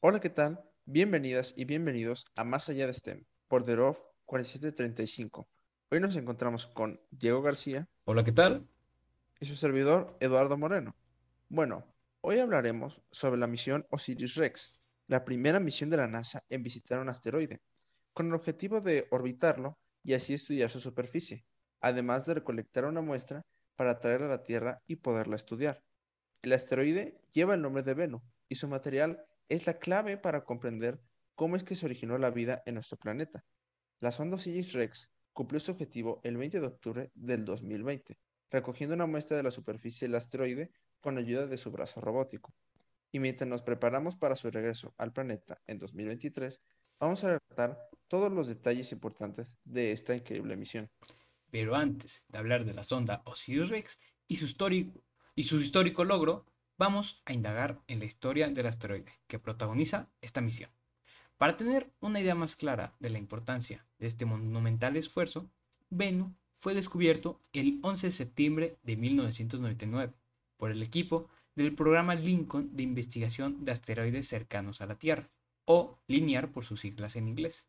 Hola, ¿qué tal? Bienvenidas y bienvenidos a Más Allá de STEM por The ROF 4735. Hoy nos encontramos con Diego García Hola, ¿qué tal? y su servidor Eduardo Moreno. Bueno, hoy hablaremos sobre la misión Osiris-Rex, la primera misión de la NASA en visitar un asteroide, con el objetivo de orbitarlo y así estudiar su superficie, además de recolectar una muestra para traerla a la Tierra y poderla estudiar. El asteroide lleva el nombre de Bennu y su material es la clave para comprender cómo es que se originó la vida en nuestro planeta. La sonda Osiris-Rex cumplió su objetivo el 20 de octubre del 2020, recogiendo una muestra de la superficie del asteroide con ayuda de su brazo robótico. Y mientras nos preparamos para su regreso al planeta en 2023, vamos a relatar todos los detalles importantes de esta increíble misión. Pero antes de hablar de la sonda Osiris-Rex y su y su histórico logro, vamos a indagar en la historia del asteroide que protagoniza esta misión. Para tener una idea más clara de la importancia de este monumental esfuerzo, Bennu fue descubierto el 11 de septiembre de 1999 por el equipo del programa Lincoln de investigación de asteroides cercanos a la Tierra, o LINEAR por sus siglas en inglés.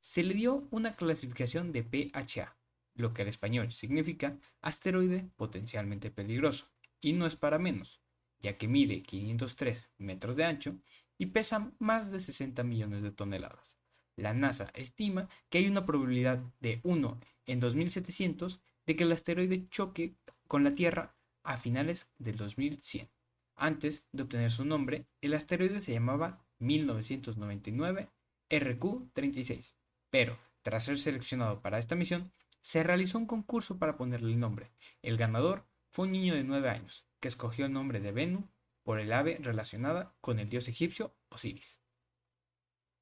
Se le dio una clasificación de PHA, lo que al español significa asteroide potencialmente peligroso, y no es para menos, ya que mide 503 metros de ancho y pesa más de 60 millones de toneladas. La NASA estima que hay una probabilidad de 1 en 2700 de que el asteroide choque con la Tierra a finales del 2100. Antes de obtener su nombre, el asteroide se llamaba 1999 RQ-36, pero tras ser seleccionado para esta misión, se realizó un concurso para ponerle el nombre. El ganador fue un niño de 9 años, que escogió el nombre de Bennu por el ave relacionada con el dios egipcio Osiris.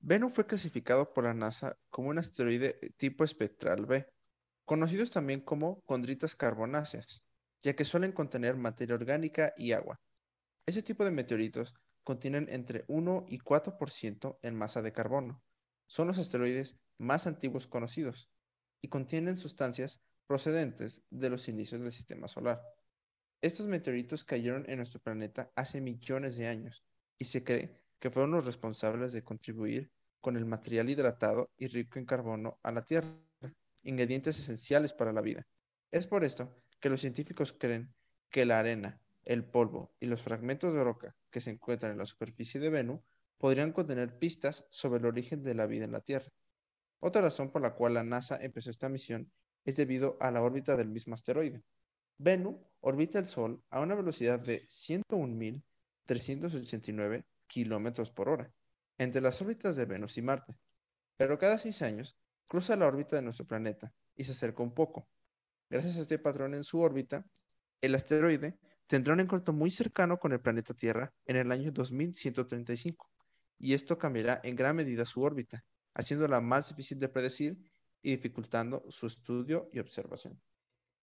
Bennu fue clasificado por la NASA como un asteroide tipo espectral B, conocidos también como condritas carbonáceas, ya que suelen contener materia orgánica y agua. Ese tipo de meteoritos contienen entre 1 y 4% en masa de carbono. Son los asteroides más antiguos conocidos y contienen sustancias procedentes de los inicios del sistema solar. Estos meteoritos cayeron en nuestro planeta hace millones de años y se cree que fueron los responsables de contribuir con el material hidratado y rico en carbono a la Tierra, ingredientes esenciales para la vida. Es por esto que los científicos creen que la arena, el polvo y los fragmentos de roca que se encuentran en la superficie de Venus podrían contener pistas sobre el origen de la vida en la Tierra. Otra razón por la cual la NASA empezó esta misión es debido a la órbita del mismo asteroide. Venus orbita el Sol a una velocidad de 101.389 kilómetros por hora entre las órbitas de Venus y Marte, pero cada seis años cruza la órbita de nuestro planeta y se acerca un poco. Gracias a este patrón en su órbita, el asteroide tendrá un encuentro muy cercano con el planeta Tierra en el año 2135, y esto cambiará en gran medida su órbita, haciéndola más difícil de predecir y dificultando su estudio y observación.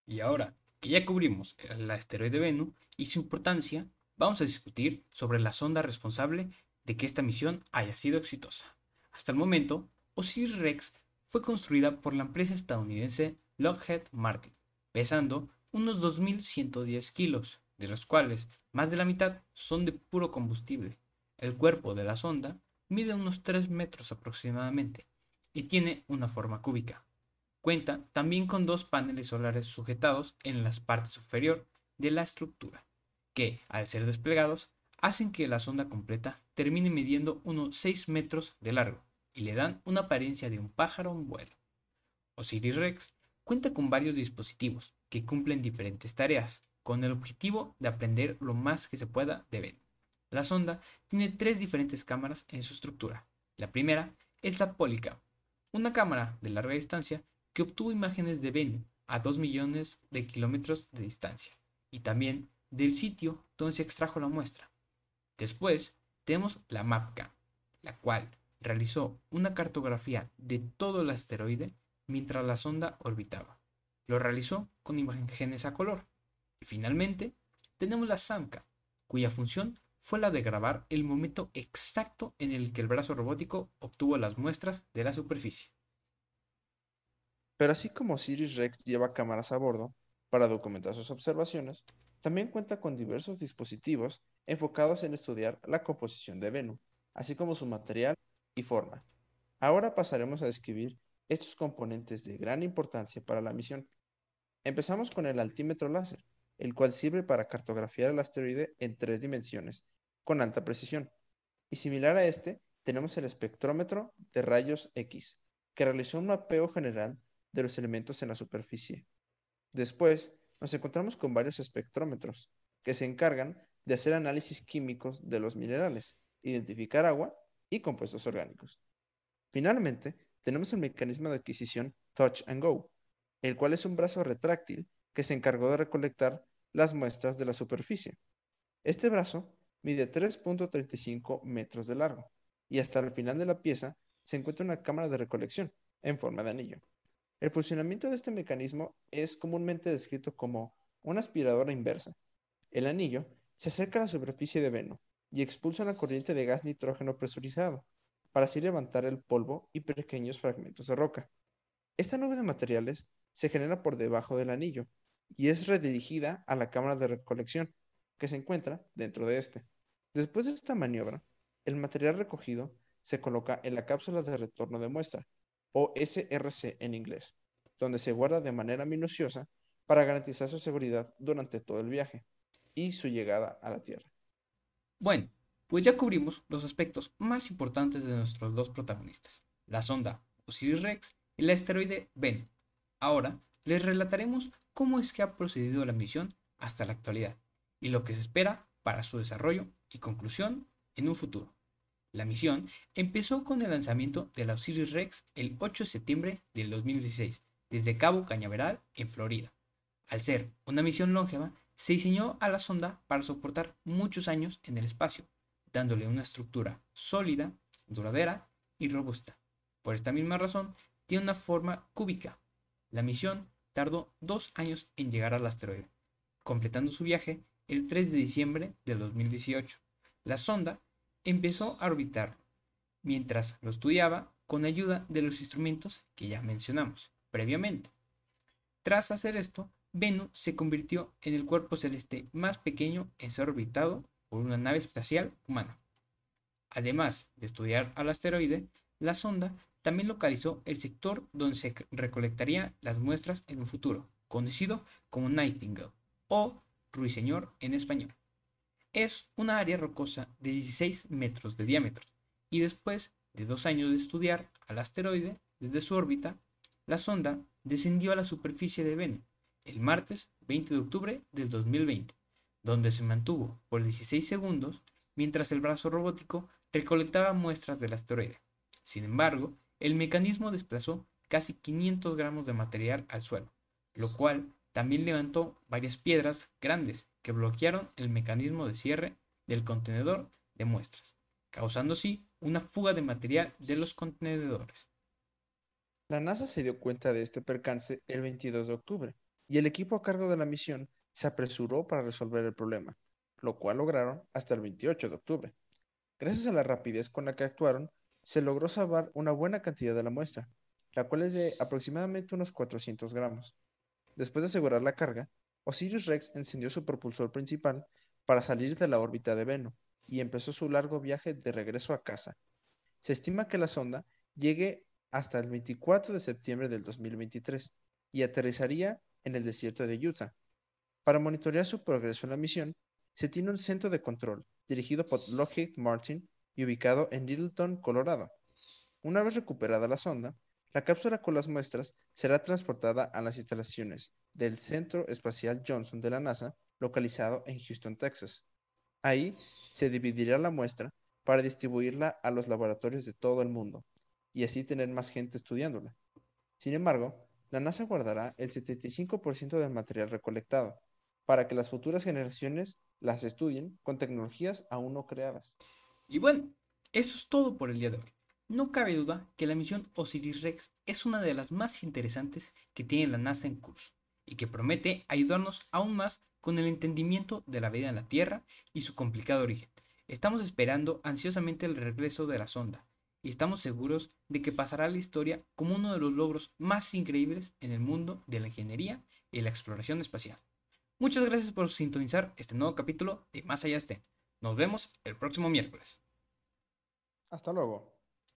Y ahora que ya cubrimos el asteroide Venus y su importancia, vamos a discutir sobre la sonda responsable de que esta misión haya sido exitosa. Hasta el momento, Osiris-Rex fue construida por la empresa estadounidense Lockheed Martin, pesando unos 2.110 kilos, de los cuales más de la mitad son de puro combustible. El cuerpo de la sonda mide unos 3 metros aproximadamente y tiene una forma cúbica. Cuenta también con dos paneles solares sujetados en la parte superior de la estructura, que, al ser desplegados, hacen que la sonda completa termine midiendo unos 6 metros de largo y le dan una apariencia de un pájaro en vuelo. Osiris Rex cuenta con varios dispositivos que cumplen diferentes tareas, con el objetivo de aprender lo más que se pueda de Venus. La sonda tiene tres diferentes cámaras en su estructura. La primera es la Polycam, una cámara de larga distancia que obtuvo imágenes de Venus a 2 millones de kilómetros de distancia y también del sitio donde se extrajo la muestra. Después tenemos la MapCam, la cual realizó una cartografía de todo el asteroide mientras la sonda orbitaba. Lo realizó con imágenes a color. Y finalmente tenemos la SAMCA, cuya función fue la de grabar el momento exacto en el que el brazo robótico obtuvo las muestras de la superficie. Pero así como Osiris Rex lleva cámaras a bordo para documentar sus observaciones, también cuenta con diversos dispositivos enfocados en estudiar la composición de Venus. así como su material y forma. Ahora pasaremos a describir estos componentes de gran importancia para la misión. Empezamos con el altímetro láser, el cual sirve para cartografiar el asteroide en tres dimensiones, con alta precisión. Y similar a este, tenemos el espectrómetro de rayos X, que realizó un mapeo general de los elementos en la superficie. Después, nos encontramos con varios espectrómetros, que se encargan de hacer análisis químicos de los minerales, identificar agua y compuestos orgánicos. Finalmente, tenemos el mecanismo de adquisición Touch and Go, el cual es un brazo retráctil que se encargó de recolectar las muestras de la superficie. Este brazo mide 3.35 metros de largo y hasta el final de la pieza se encuentra una cámara de recolección en forma de anillo. El funcionamiento de este mecanismo es comúnmente descrito como una aspiradora inversa. El anillo se acerca a la superficie de Venus y expulsa una corriente de gas nitrógeno presurizado, para así levantar el polvo y pequeños fragmentos de roca. Esta nube de materiales se genera por debajo del anillo y es redirigida a la cámara de recolección, que se encuentra dentro de este. Después de esta maniobra, el material recogido se coloca en la cápsula de retorno de muestra, o SRC en inglés, donde se guarda de manera minuciosa para garantizar su seguridad durante todo el viaje y su llegada a la Tierra. Bueno, pues ya cubrimos los aspectos más importantes de nuestros dos protagonistas, la sonda Osiris-Rex y el asteroide Bennu. Ahora les relataremos cómo es que ha procedido la misión hasta la actualidad y lo que se espera para su desarrollo y conclusión en un futuro. La misión empezó con el lanzamiento de la Osiris-Rex el 8 de septiembre del 2016 desde Cabo Cañaveral en Florida. Al ser una misión longeva, se diseñó a la sonda para soportar muchos años en el espacio, dándole una estructura sólida, duradera y robusta. Por esta misma razón, tiene una forma cúbica. La misión tardó dos años en llegar al asteroide, completando su viaje el 3 de diciembre del 2018. La sonda empezó a orbitar mientras lo estudiaba con ayuda de los instrumentos que ya mencionamos previamente. Tras hacer esto, Venus se convirtió en el cuerpo celeste más pequeño en ser orbitado por una nave espacial humana. Además de estudiar al asteroide, la sonda también localizó el sector donde se recolectarían las muestras en un futuro, conocido como Nightingale o Ruiseñor en español. Es una área rocosa de 16 metros de diámetro y después de dos años de estudiar al asteroide desde su órbita, la sonda descendió a la superficie de Venus el martes 20 de octubre del 2020, donde se mantuvo por 16 segundos mientras el brazo robótico recolectaba muestras del asteroide. Sin embargo, el mecanismo desplazó casi 500 gramos de material al suelo, lo cual también levantó varias piedras grandes que bloquearon el mecanismo de cierre del contenedor de muestras, causando así una fuga de material de los contenedores. La NASA se dio cuenta de este percance el 22 de octubre y el equipo a cargo de la misión se apresuró para resolver el problema, lo cual lograron hasta el 28 de octubre. Gracias a la rapidez con la que actuaron, se logró salvar una buena cantidad de la muestra, la cual es de aproximadamente unos 400 gramos. Después de asegurar la carga, Osiris Rex encendió su propulsor principal para salir de la órbita de Venus y empezó su largo viaje de regreso a casa. Se estima que la sonda llegue hasta el 24 de septiembre del 2023 y aterrizaría en el desierto de Utah. Para monitorear su progreso en la misión, se tiene un centro de control dirigido por Lockheed Martin y ubicado en Littleton, Colorado. Una vez recuperada la sonda, la cápsula con las muestras será transportada a las instalaciones del Centro Espacial Johnson de la NASA, localizado en Houston, Texas. Ahí se dividirá la muestra para distribuirla a los laboratorios de todo el mundo y así tener más gente estudiándola. Sin embargo, la NASA guardará el 75% del material recolectado para que las futuras generaciones las estudien con tecnologías aún no creadas. Y bueno, eso es todo por el día de hoy. No cabe duda que la misión Osiris-Rex es una de las más interesantes que tiene la NASA en curso y que promete ayudarnos aún más con el entendimiento de la vida en la Tierra y su complicado origen. Estamos esperando ansiosamente el regreso de la sonda, y estamos seguros de que pasará a la historia como uno de los logros más increíbles en el mundo de la ingeniería y la exploración espacial. Muchas gracias por sintonizar este nuevo capítulo de Más allá esté. Nos vemos el próximo miércoles. Hasta luego.